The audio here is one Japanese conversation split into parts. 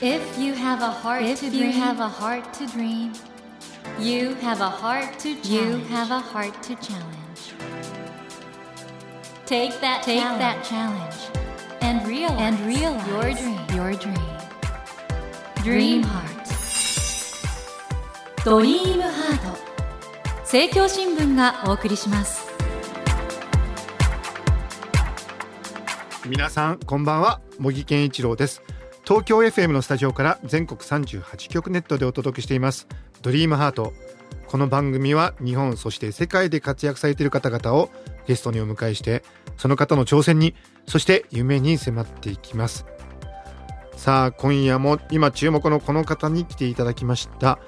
If you have a heart If to you dream, have a heart to dream, you have a heart to challenge. you have a heart to challenge. take that Take challenge that challenge and realize, and realize your dream. Your dream. Dream Dream Heart. Heart. ドリームハート。政教新聞がお送りします。皆さんこんばんは茂木健一郎です 東京 FM のスタジオから全国38局ネットでお届けしています。ドリームハート。この番組は日本そして世界で活躍されている方々をゲストにお迎えしてその方の挑戦にそして夢に迫っていきます。さあ今夜も今注目のこの方に来ていただきました。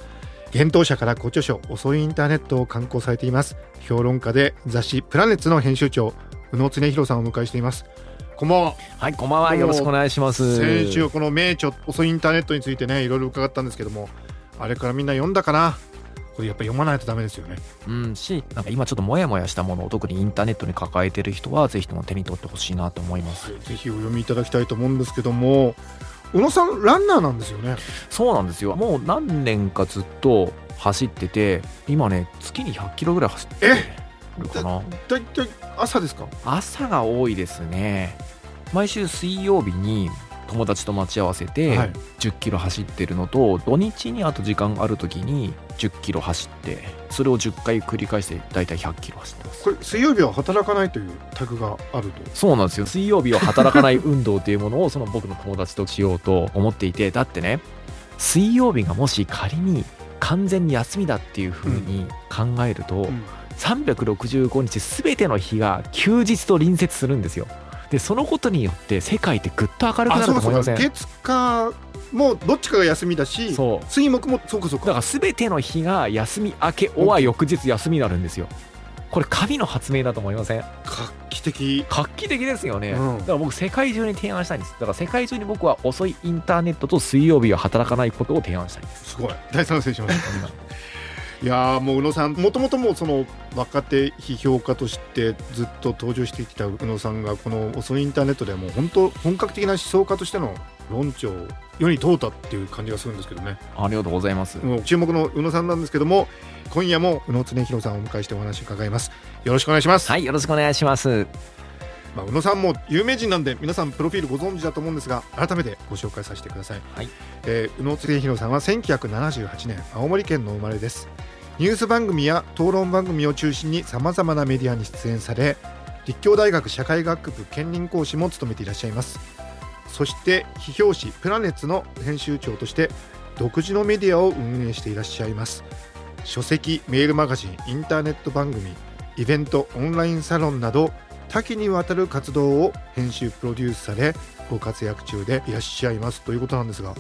幻冬舎からご著書遅いインターネットを刊行されています。評論家で雑誌プラネッツの編集長宇野恒弘さんをお迎えしています。こんばんははい、こんばんは。よろしくお願いします。先週この名著遅いインターネットについてねいろいろ伺ったんですけどもあれからみんな読んだかな？これやっぱり読まないとダメですよねうん、し、なんか今ちょっとモヤモヤしたものを特にインターネットに抱えてる人は、ぜひとも手に取ってほしいなと思います。ぜひお読みいただきたいと思うんですけども宇野さんランナーなんですよねそうなんですよ。もう何年かずっと走ってて、今ね、月に100キロぐらい走ってるかな。だいたい朝ですか？朝が多いですね。毎週水曜日に友達と待ち合わせてはい。10キロ走ってるのと、土日にあと時間ある時に10キロ走ってそれを10回繰り返して大体100キロ走ってます。これ水曜日は働かないというタグがあると？そうなんですよ。水曜日は働かない運動っていうものをその僕の友達としようと思っていてだってね水曜日がもし仮に完全に休みだっていう風に考えると、ん365日全ての日が休日と隣接するんですよ。でそのことによって世界ってぐっと明るくなると思いません？月火もどっちかが休みだしそう。水木もそうかそうか。だから全ての日が休み明けおは翌日休みになるんですよ。これ神の発明だと思いません？画期的。画期的ですよね、うん。だから僕世界中に提案したいんです。だから世界中に僕は遅いインターネットと水曜日は働かないことを提案したいんです。すごい。大賛成します いやーもう宇野さんもともともうその若手批評家としてずっと登場してきた宇野さんがこの遅いインターネットではもう本当本格的な思想家としての論調を世に問うたっていう感じがするんですけどね。ありがとうございます。もう注目の宇野さんなんですけども今夜も宇野恒弘さんをお迎えしてお話を伺います。よろしくお願いします、はいよろしくお願いします。まあ、宇野さんも有名人なんで皆さんプロフィールご存知だと思うんですが改めてご紹介させてください、はい。えー宇野恒弘さんは1978年青森県の生まれですニュース番組や討論番組を中心にさまざまなメディアに出演され立教大学社会学部兼任講師も務めていらっしゃいます。そして批評誌プラネッツの編集長として独自のメディアを運営していらっしゃいます。書籍メールマガジンインターネット番組イベントオンラインサロンなど多岐にわたる活動を編集プロデュースされご活躍中でいらっしゃいます。ということなんですが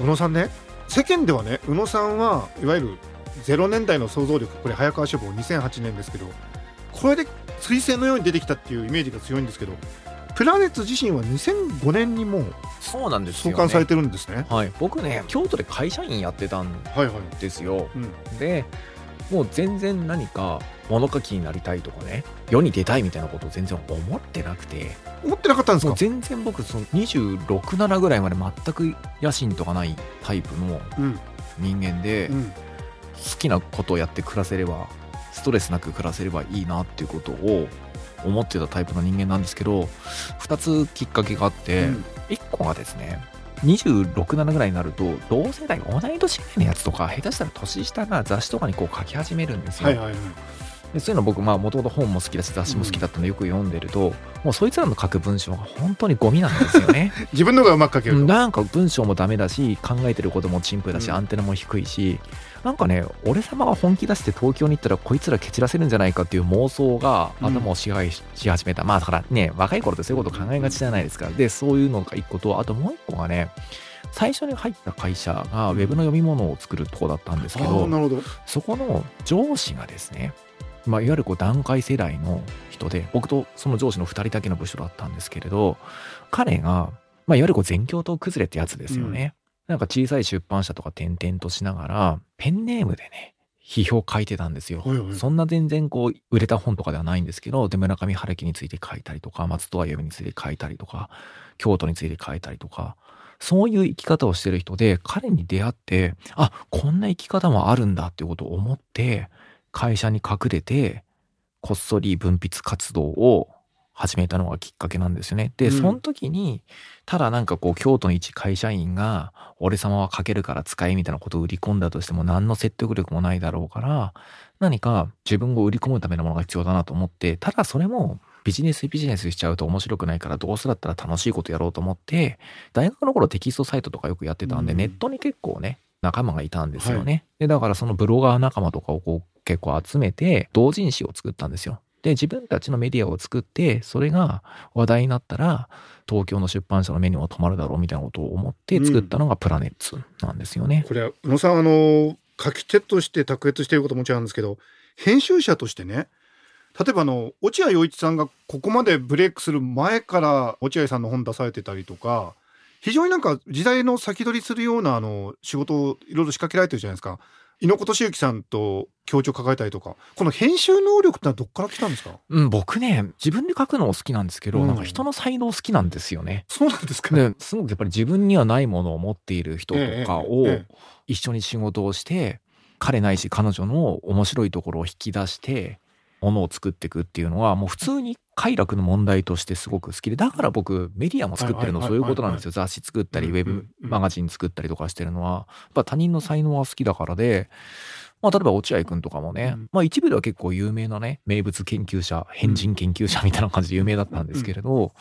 宇野さんね世間ではね宇野さんはいわゆる0年代の想像力これ早川書房2008年ですけどこれで彗星のように出てきたっていうイメージが強いんですけどプラネッツ自身は2005年にもうそうなんですよ、ね、創刊されてるんですね。はい。僕ね京都で会社員やってたんはいはい、ですよ。うん、でもう全然何か物書きになりたいとかね世に出たいみたいなことを全然思ってなくて。思ってなかったんですか？全然僕その267ぐらいまで全く野心とかないタイプのうん。人間で、うん好きなことをやって暮らせればストレスなく暮らせればいいなっていうことを思ってたタイプの人間なんですけど2つきっかけがあって、うん。1個がですね267ぐらいになると同世代同い年ぐらいのやつとか下手したら年下が雑誌とかにこう書き始めるんですよ、はいはいはいでそういうの僕まあもともと本も好きだし雑誌も好きだったのでよく読んでると、もうそいつらの書く文章が本当にゴミなんですよね。自分の方がうまく書けると。なんか文章もダメだし考えてることも陳腐だし、うん。アンテナも低いしなんかね俺様が本気出して東京に行ったらこいつら蹴散らせるんじゃないかっていう妄想がうん。頭を支配しし始めた、まあだからね若い頃ってそういうこと考えがちじゃないですか。でそういうのが一個とあともう一個がね最初に入った会社がウェブの読み物を作るとこだったんですけあどーなるほど。そこの上司がですね、まあ、いわゆるこう段階世代の人で僕とその上司の2人だけの部署だったんですけれど彼が、まあ、いわゆるこう全教頭崩れってやつですよね、なんか小さい出版社とか転々としながらペンネームでね批評書いてたんですよ。はいはい。そんな全然こう売れた本とかではないんですけど、で村上春樹について書いたりとか、松任谷由実について書いたりとか、京都について書いたりとか、そういう生き方をしてる人で、彼に出会って、あ、こんな生き方もあるんだっていうことを思って、会社に隠れて、こっそり分泌活動を始めたのがきっかけなんですよね。で、うんその時に、ただなんかこう、京都の一会社員が、俺様はかけるから使いみたいなことを売り込んだとしても何の説得力もないだろうから、何か自分を売り込むためのものが必要だなと思って、ただそれもビジネスビジネスしちゃうと面白くないからどうせだったら楽しいことやろうと思って、大学の頃テキストサイトとかよくやってたんで、うんネットに結構ね、仲間がいたんですよね。で、だからそのブロガー仲間とかをこう結構集めて、同人誌を作ったんですよ。で、自分たちのメディアを作って、それが話題になったら、東京の出版社の目にも留まるだろうみたいなことを思って作ったのがプラネッツなんですよね。これは宇野さんあの書き手として卓越していることももちろんあるんですけど編集者としてね例えばあの落合陽一さんがここまでブレイクする前から落合さんの本出されてたりとか非常になんか時代の先取りするようなあの仕事をいろいろ仕掛けられてるじゃないですか猪子敏之さんと協調抱えたりとかこの編集能力ってどっから来たんですか？うん、僕ね、自分で書くのも好きなんですけど、うん。なんか人の才能好きなんですよね。そうなんですか？ねで、すごくやっぱり自分にはないものを持っている人とかをええええ。一緒に仕事をして、彼ないし彼女の面白いところを引き出して、ものを作っていくっていうのは、もう普通に快楽の問題としてすごく好きで、だから僕メディアも作ってるのそういうことなんですよ。雑誌作ったり、ウェブマガジン作ったりとかしてるのは、やっぱ他人の才能は好きだからで、まあ例えば落合くんとかもね、うんまあ一部では結構有名なね、名物研究者、変人研究者みたいな感じで有名だったんですけれど、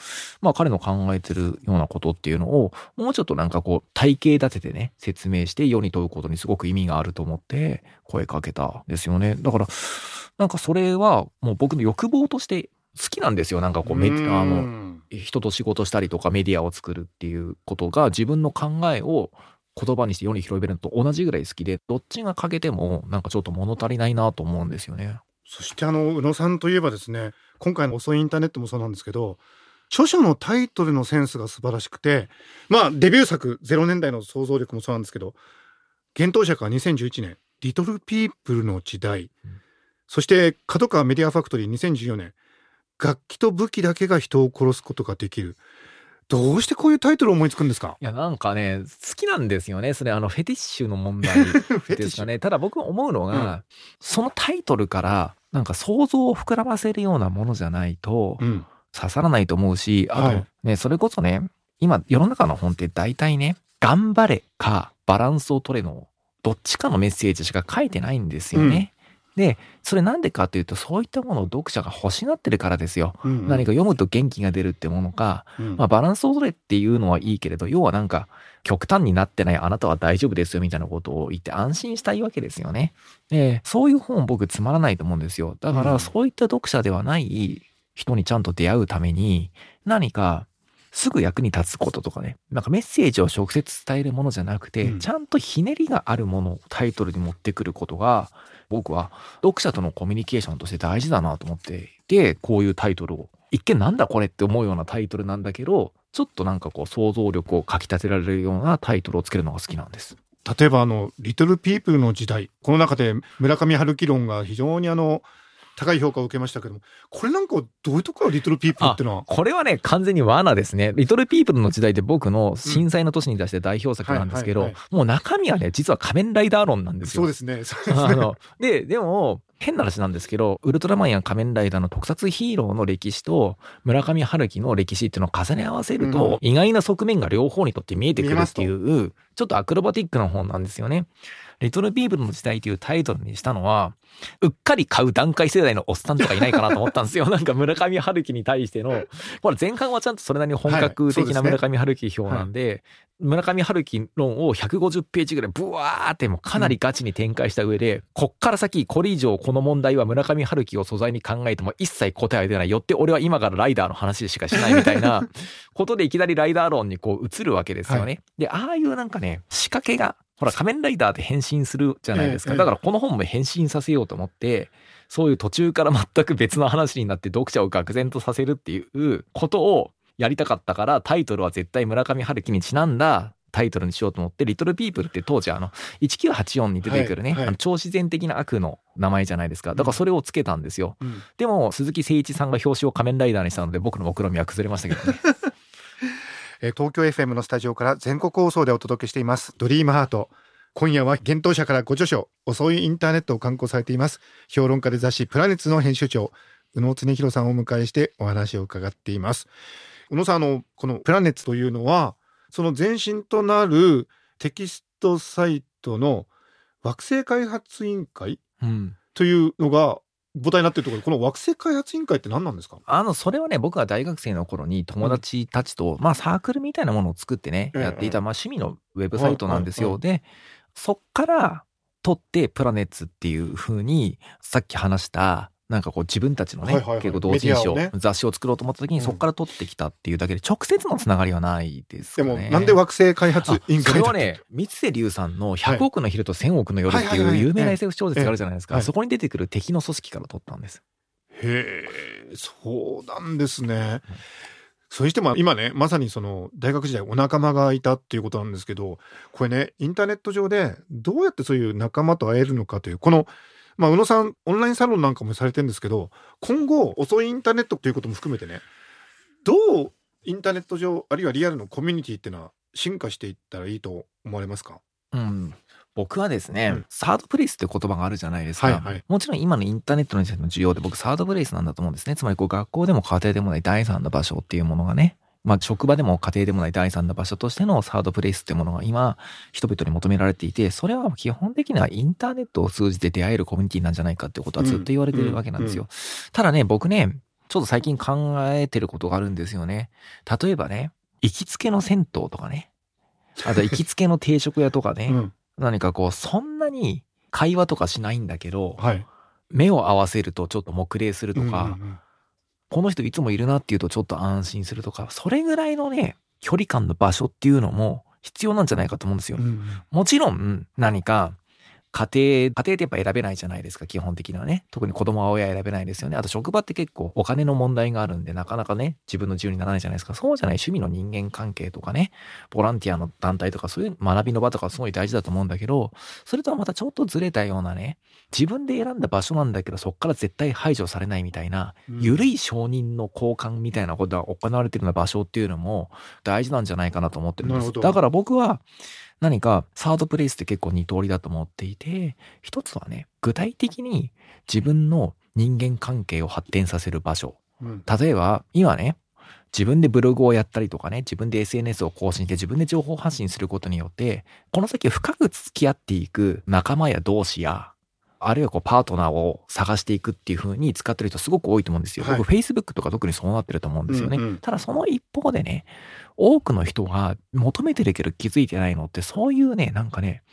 まあ彼の考えてるようなことっていうのを、もうちょっとなんかこう体系立ててね、説明して世に問うことにすごく意味があると思って声かけたんですよね。だから、なんかそれはもう僕の欲望として好きなんですよ。なんかこうメディあの、の人と仕事したりとかメディアを作るっていうことが自分の考えを言葉にして世に広めるのと同じぐらい好きで、どっちが欠けてもなんかちょっと物足りないなと思うんですよね。そしてあの宇野さんといえばですね今回の「遅いインターネット」もそうなんですけど著書のタイトルのセンスが素晴らしくてまあデビュー作0年代の想像力もそうなんですけど幻冬者から2011年「リトル・ピープルの時代」うんそして角川メディアファクトリー2014年「楽器と武器だけが人を殺すことができる」どうしてこういうタイトルを思いつくんですか？いや、なんかね、好きなんですよね。それ、あの、フェティッシュの問題 ですかね。ただ僕思うのが、うんそのタイトルから、なんか想像を膨らませるようなものじゃないと、うん刺さらないと思うし、あと、はいね、それこそね、今、世の中の本って大体ね、頑張れか、バランスを取れの、どっちかのメッセージしか書いてないんですよね。で、それなんでかっていうと、そういったものを読者が欲しがってるからですよ。うん何か読むと元気が出るってものか、うんまあ、バランスを取れっていうのはいいけれど、要はなんか、極端になってないあなたは大丈夫ですよみたいなことを言って安心したいわけですよね。で、そういう本僕つまらないと思うんですよ。だかうんら、そういった読者ではない人にちゃんと出会うために、何か、すぐ役に立つこととかね、なんかメッセージを直接伝えるものじゃなくて、うん。ちゃんとひねりがあるものをタイトルに持ってくることが、僕は読者とのコミュニケーションとして大事だなと思っていて、こういうタイトルを、一見なんだこれって思うようなタイトルなんだけど、ちょっとなんかこう想像力をかき立てられるようなタイトルをつけるのが好きなんです。例えばあの「リトル・ピープルの時代」この中で村上春樹論が非常にあの高い評価を受けましたけどもこれなんかどういうところがリトル・ピープルっていうのは？これはね、完全に罠ですね。リトルピープルの時代って僕の震災の年に出して代表作なんですけどもう中身はね、実は仮面ライダー論なんですよ。そうですねそうですね あの、で、でも、変な話なんですけど、ウルトラマンや仮面ライダーの特撮ヒーローの歴史と、村上春樹の歴史っていうのを重ね合わせると、うん意外な側面が両方にとって見えてくるっていう、ちょっとアクロバティックな本なんですよね。リトルピープルの時代というタイトルにしたのは、うっかり買う段階世代のおっさんとかいないかなと思ったんですよ。なんか村上春樹に対しての、ほら前半はちゃんとそれなりに本格的な村上春樹表なんで、村上春樹論を150ページぐらいブワーってもうかなりガチに展開した上で、こっから先これ以上この問題は村上春樹を素材に考えても一切答えは出ない。よって俺は今からライダーの話しかしないみたいな ことでいきなりライダー論にこう移るわけですよね。はで、ああいうなんかね、仕掛けが、ほら仮面ライダーって変身するじゃないですか。ええだからこの本も変身させようと思って、そういう途中から全く別の話になって読者を愕然とさせるっていうことをやりたかったから、タイトルは絶対村上春樹にちなんだタイトルにしようと思って、リトルピープルって当時あの、1984に出てくるね、はいはいあの超自然的な悪の名前じゃないですか。だからそれをつけたんですよ。うんでも、鈴木誠一さんが表紙を仮面ライダーにしたので、僕の目論見みは崩れましたけどね。えー東京 FM のスタジオから全国放送でお届けしています。ドリームハート。今夜は幻冬者からご著書遅いインターネットを刊行されています。評論家で雑誌プラネッツの編集長宇野恒弘さんをお迎えしてお話を伺っています。宇野さんあのこのプラネッツというのはその前身となるテキストサイトの惑星開発委員会うん。というのが母体になっているところこの惑星開発委員会って何なんですか？あの、それはね、僕が大学生の頃に友達たちと、まあサークルみたいなものを作ってね、ええ。やっていた、まあ趣味のウェブサイトなんですよ。はいで、そっから取ってプラネッツっていう風に、さっき話した、なんかこう自分たちのね、はいはいはい結構同人誌を、ね雑誌を作ろうと思った時に、うんそっから取ってきたっていうだけで、直接のつながりはないですでかね。もなんで惑星開発委員そ会だったれはね、三瀬龍さんの100億の昼と1000億の夜ってはいう有名な SF 小説があるじゃないですか。そこに出てくる敵の組織から取ったんです。へえそうなんですね。それにしても今ねまさにその大学時代お仲間がいたっていうことなんですけどこれねインターネット上でどうやってそういう仲間と会えるのかというこのまあ宇野さんオンラインサロンなんかもされてるんですけど今後遅いインターネットということも含めてねどうインターネット上あるいはリアルのコミュニティっていうのは進化していったらいいと思われますか？うん。僕はですね、うんサードプレイスって言葉があるじゃないですか。はいはいもちろん今のインターネットの時代の需要で僕サードプレイスなんだと思うんですね。つまりこう学校でも家庭でもない第三の場所っていうものがね、まあ職場でも家庭でもない第三の場所としてのサードプレイスっていうものが今人々に求められていて、それは基本的にはインターネットを通じて出会えるコミュニティなんじゃないかっていうことはずっと言われてるわけなんですよ。ただね、僕ね、ちょっと最近考えてることがあるんですよね。例えばね、行きつけの銭湯とかね、あと行きつけの定食屋とかね、うん。何かこう、そんなに会話とかしないんだけど、はい。目を合わせるとちょっと黙礼するとか、うんうんうんこの人いつもいるなっていうとちょっと安心するとか、それぐらいのね、距離感の場所っていうのも必要なんじゃないかと思うんですよ。うんうんもちろん、何か、家庭、家庭ってやっぱ選べないじゃないですか、基本的にはね。特に子供は親選べないですよね。あと職場って結構お金の問題があるんで、なかなかね、自分の自由にならないじゃないですか。そうじゃない趣味の人間関係とかね、ボランティアの団体とかそういう学びの場とかすごい大事だと思うんだけど、それとはまたちょっとずれたようなね、自分で選んだ場所なんだけど、そっから絶対排除されないみたいな、緩い承認の交換みたいなことが行われてるような場所っていうのも大事なんじゃないかなと思ってるんです。なるほどだから僕は何かサードプレイスって結構二通りだと思っていて、一つはね、具体的に自分の人間関係を発展させる場所。うん例えば、今ね、自分でブログをやったりとかね、自分で SNS を更新して自分で情報発信することによって、この先深く付き合っていく仲間や同士や、あるいはこうパートナーを探していくっていう風に使ってる人すごく多いと思うんですよ。はい僕 Facebook とか特にそうなってると思うんですよね。うんうんただその一方でね、多くの人が求めてるけど気づいてないのってそういうね、なんかね、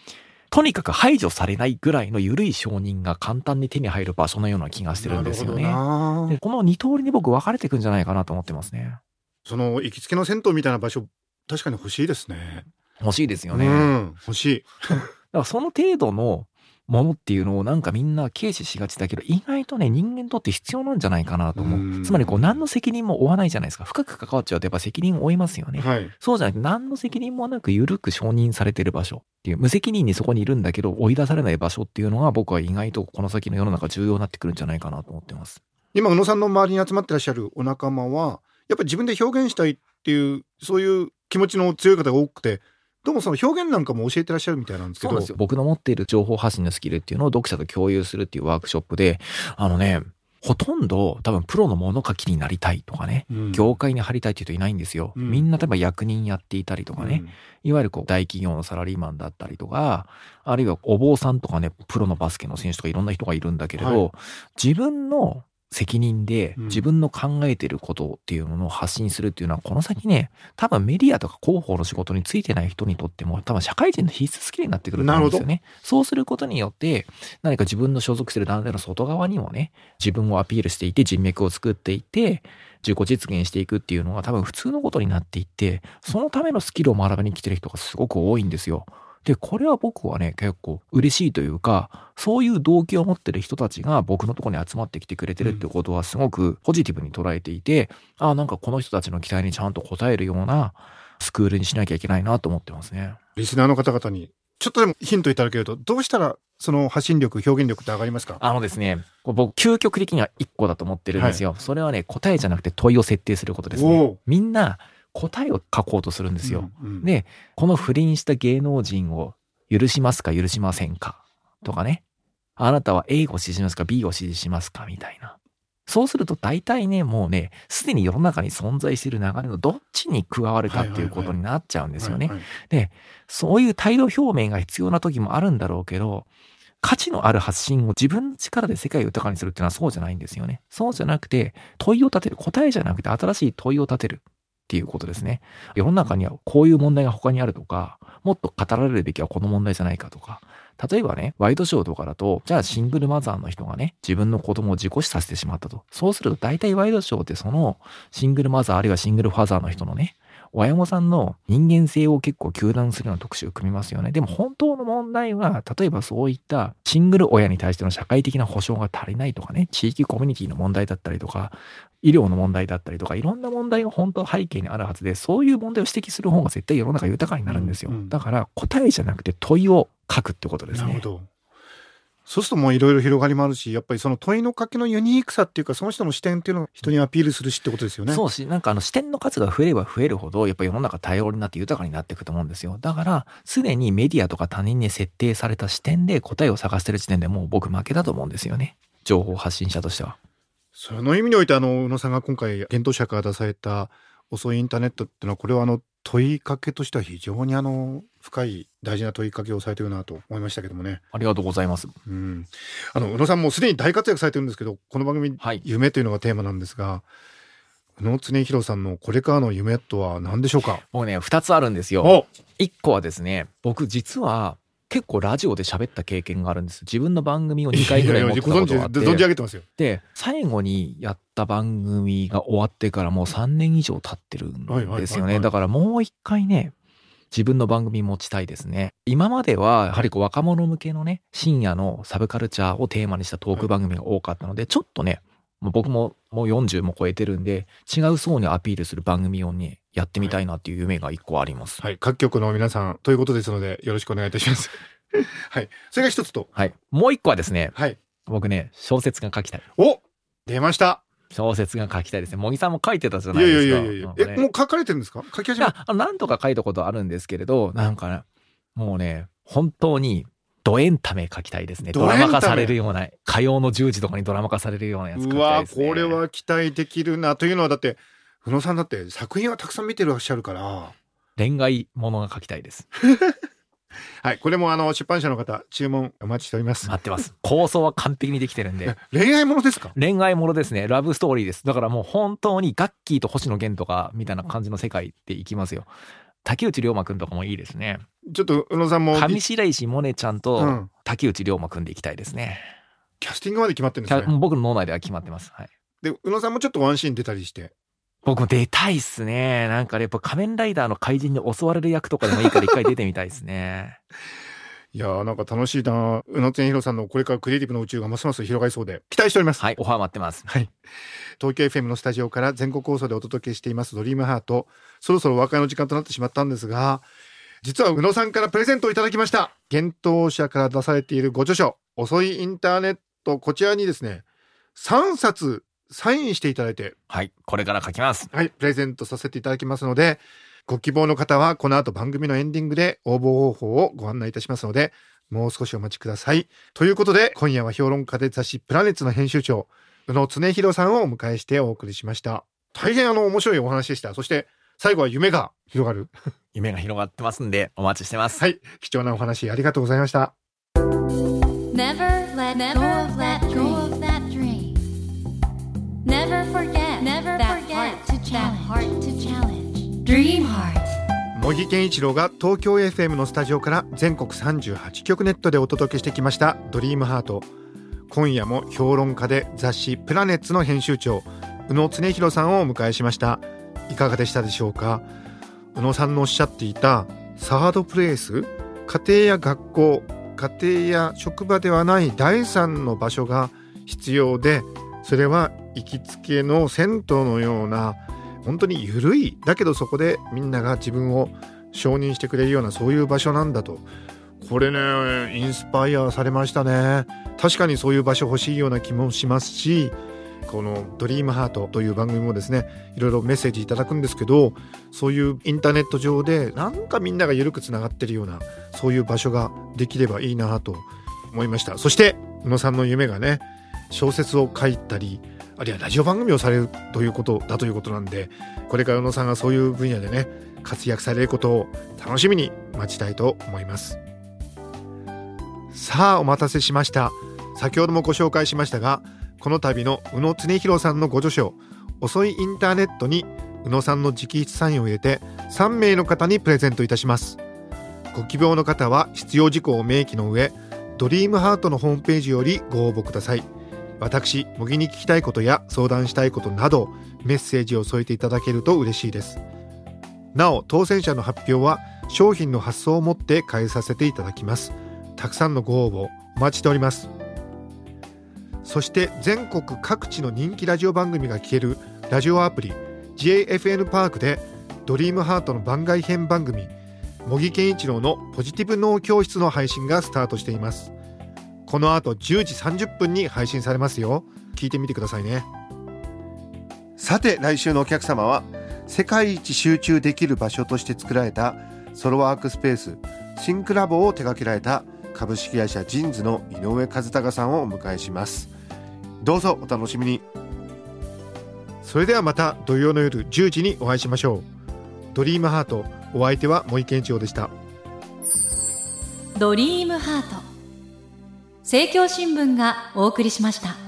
とにかく排除されないぐらいの緩い承認が簡単に手に入る場所のような気がしてるんですよね。この二通りに僕分かれていくんじゃないかなと思ってますね。その行きつけの銭湯みたいな場所確かに欲しいですね。欲しいですよね。うだん、欲しい。からその程度のものっていうのをなんかみんな軽視しがちだけど、意外とね、人間にとって必要なんじゃないかなと思うんう。つまりこう何の責任も負わないじゃないですか。深く関わっちゃうとやっぱ責任を負いますよね。はい。そうじゃなくて何の責任もなく緩く承認されてる場所っていう、無責任にそこにいるんだけど追い出されない場所っていうのが僕は意外とこの先の世の中重要になってくるんじゃないかなと思ってます。今宇野さんの周りに集まってらっしゃるお仲間はやっぱり自分で表現したいっていうそういう気持ちの強い方が多くてどうもその表現なんかも教えてらっしゃるみたいなんですけど。僕の持っている情報発信のスキルっていうのを読者と共有するっていうワークショップで、あのね、ほとんど多分プロの物書きになりたいとかね、うん。業界に入りたいっていう人いないんですよ。うん。みんな例えば役人やっていたりとかね、いわゆるこう大企業のサラリーマンだったりとか、あるいはお坊さんとかね、プロのバスケの選手とかいろんな人がいるんだけれど、はい。自分の責任でうん自分の考えてることっていうものを発信するっていうのは、この先ね、多分メディアとか広報の仕事についてない人にとっても、多分社会人の必須スキルになってくると思うんですよね。そうすることによって、何か自分の所属してる団体の外側にもね、自分をアピールしていて、人脈を作っていって、自己実現していくっていうのが多分普通のことになっていって、そのためのスキルを学びに来てる人がすごく多いんですよ。で、これは僕はね、結構嬉しいというか、そういう動機を持ってる人たちが僕のところに集まってきてくれてるってことはすごくポジティブに捉えていて、ああ、なんかこの人たちの期待にちゃんと応えるようなスクールにしなきゃいけないなと思ってますね。リスナーの方々にちょっとでもヒントいただけるとどうしたらその発信力表現力って上がりますか？あのですね、僕、究極的には1個だと思ってるんですよ。それはね、答えじゃなくて問いを設定することですね。みんな、答えを書こうとするんですよ。うんうんで、この不倫した芸能人を許しますか許しませんかとかね。あなたは A を支持しますか ?B を支持しますかみたいな。そうすると大体ね、もうね、すでに世の中に存在している流れのどっちに加わるかっていうことになっちゃうんですよね。はいはいそういう態度表明が必要な時もあるんだろうけど、価値のある発信を自分の力で世界を豊かにするっていうのはそうじゃないんですよね。そうじゃなくて、問いを立てる。答えじゃなくて新しい問いを立てるっていうことですね。世の中にはこういう問題が他にあるとか、もっと語られるべきはこの問題じゃないかとか、例えばね、ワイドショーとかだと、じゃあシングルマザーの人がね、自分の子供を事故死させてしまったと。そうすると大体ワイドショーってそのシングルマザーあるいはシングルファザーの人のね、親御さんの人間性を結構糾弾するような特集を組みますよね。でも本当の問題は、例えばそういったシングル親に対しての社会的な保障が足りないとかね、地域コミュニティの問題だったりとか、医療の問題だったりとか、いろんな問題が本当は背景にあるはずで、そういう問題を指摘する方が絶対世の中豊かになるんですよ。うんうんだから答えじゃなくて問いを書くってことですね。なるほど。そうするともういろいろ広がりもあるし、やっぱりその問いのかけのユニークさっていうか、その人の視点っていうのを人にアピールするしってことですよね。そうし、なんかあの視点の数が増えれば増えるほど、やっぱり世の中多様になって豊かになっていくと思うんですよ。だから、すでにメディアとか他人に設定された視点で答えを探してる時点でもう僕負けだと思うんですよね。情報発信者としては。その意味においてあの宇野さんが今回幻冬者から出された遅いインターネットっていうのはこれはあの問いかけとしては非常にあの深い大事な問いかけをされてるなと思いましたけどもね。ありがとうございます。うん、あの宇野さんもうすでに大活躍されてるんですけどこの番組はい。夢というのがテーマなんですが宇野恒弘さんのこれからの夢とは何でしょうか？僕ね、二つあるんですよ。お一個はですね、僕実は結構ラジオで喋った経験があるんです。自分の番組を2回ぐらい持ってたことがあって。存じ上げてますよ。で、最後にやった番組が終わってからもう3年以上経ってるんですよね。いだからもう一回ね、自分の番組持ちたいですね。今まではやはりこう若者向けのね、深夜のサブカルチャーをテーマにしたトーク番組が多かったので、ちょっとね、僕ももう40も超えてるんで、違う層にアピールする番組をね、やってみたいなっていう夢が一個あります。はい、各局の皆さんということですのでよろしくお願いいたします。はい、それが一つと、はい。もう一個はですね、はい、僕ね、小説が書きたい。お出ました。小説が書きたいですね。茂木さんも書いてたじゃいやないですか。いやいやいやなんかねえもう書かれてるんですか？書き始めいや、あの何とか書いたことあるんですけれど、なんかね、もうね、本当に、ドエンタメ書きたいですね。ドラマ化されるような、火曜の10時とかにドラマ化されるようなやつ書きたいうわですね。これは期待できるなというのはだって宇野さんだって作品はたくさん見てらっしゃるから恋愛ものが書きたいです。はいこれもあの出版社の方注文お待ちしております、待ってます。構想は完璧にできてるんで。恋愛ものですか？恋愛ものですね。ラブストーリーです。だからもう本当にガッキーと星野源とかみたいな感じの世界でいきますよ。竹内涼真くんとかもいいですね。ちょっと宇野さんも上白石萌音ちゃんうとん竹内涼真くんでいきたいですね。キャスティングまで決まってるんですね僕の脳内では決まってます。はい。で宇野さんもちょっとワンシーン出たりして僕も出たいっすね。なんかねやっぱ仮面ライダーの怪人に襲われる役とかでもいいから一回出てみたいですね。いやーなんか楽しいな宇野千尋さんのこれからクリエイティブの宇宙がますます広がりそうで期待しておりますはい、オファー待ってます。はい。東京 FM のスタジオから全国放送でお届けしていますドリームハート。そろそろお別れの時間となってしまったんですが、実は宇野さんからプレゼントをいただきました。幻冬社から出されているご著書、遅いインターネット、こちらにですね、3冊サインしていただいて、はい、これから書きます。はい、プレゼントさせていただきますので、ご希望の方はこの後番組のエンディングで応募方法をご案内いたしますので、もう少しお待ちください。ということで、今夜は評論家で雑誌プラネッツの編集長、宇野恒弘さんをお迎えしてお送りしました。大変あの面白いお話でした。そして最後は夢が広がる。夢が広がってますんで、お待ちしてます。はい、貴重なお話ありがとうございました。Never forget Never that heart to challenge. 茂木健一郎が東京 FM のスタジオから全国38局ネットでお届けしてきました「ドリームハート。今夜も評論家で雑誌「プラネッツ」の編集長宇野恒弘さんをお迎えしました。いかがでしたでしょうか？宇野さんのおっしゃっていたサードプレイス家庭や学校家庭や職場ではない第三の場所が必要でそれは行きつけの銭湯のような本当に緩い。だけどそこでみんなが自分を承認してくれるようなそういう場所なんだと。これねインスパイアされましたね。確かにそういう場所欲しいような気もしますしこの「ドリームハートという番組もですねいろいろメッセージいただくんですけどそういうインターネット上でなんかみんなが緩くつながってるようなそういう場所ができればいいなと思いました。そして宇野さんの夢がね小説を書いたりあるいはラジオ番組をされるということだということなんでこれから宇野さんがそういう分野でね活躍されることを楽しみに待ちたいと思います。さあお待たせしました。先ほどもご紹介しましたがこの度の宇野恒弘さんのご著書「遅いインターネット」に宇野さんの直筆サインを入れて3名の方にプレゼントいたします。ご希望の方は必要事項を明記の上ドリームハートのホームページよりご応募ください。私模擬に聞きたいことや相談したいことなどメッセージを添えていただけると嬉しいです。なお当選者の発表は商品の発送をもって返させていただきます。たくさんのご応募お待ちしております。そして全国各地の人気ラジオ番組が聴けるラジオアプリ JFN パークでドリームハートの番外編番組茂木健一郎のポジティブ脳教室の配信がスタートしています。この後10時30分に配信されますよ。聞いてみてくださいね。さて来週のお客様は世界一集中できる場所として作られたソロワークスペースシンクラボを手掛けられた株式会社ジンズの井上和孝さんをお迎えします。どうぞお楽しみに。それではまた土曜の夜10時にお会いしましょう。ドリームハートお相手は茂木健一郎でした。ドリームハート政教新聞がお送りしました。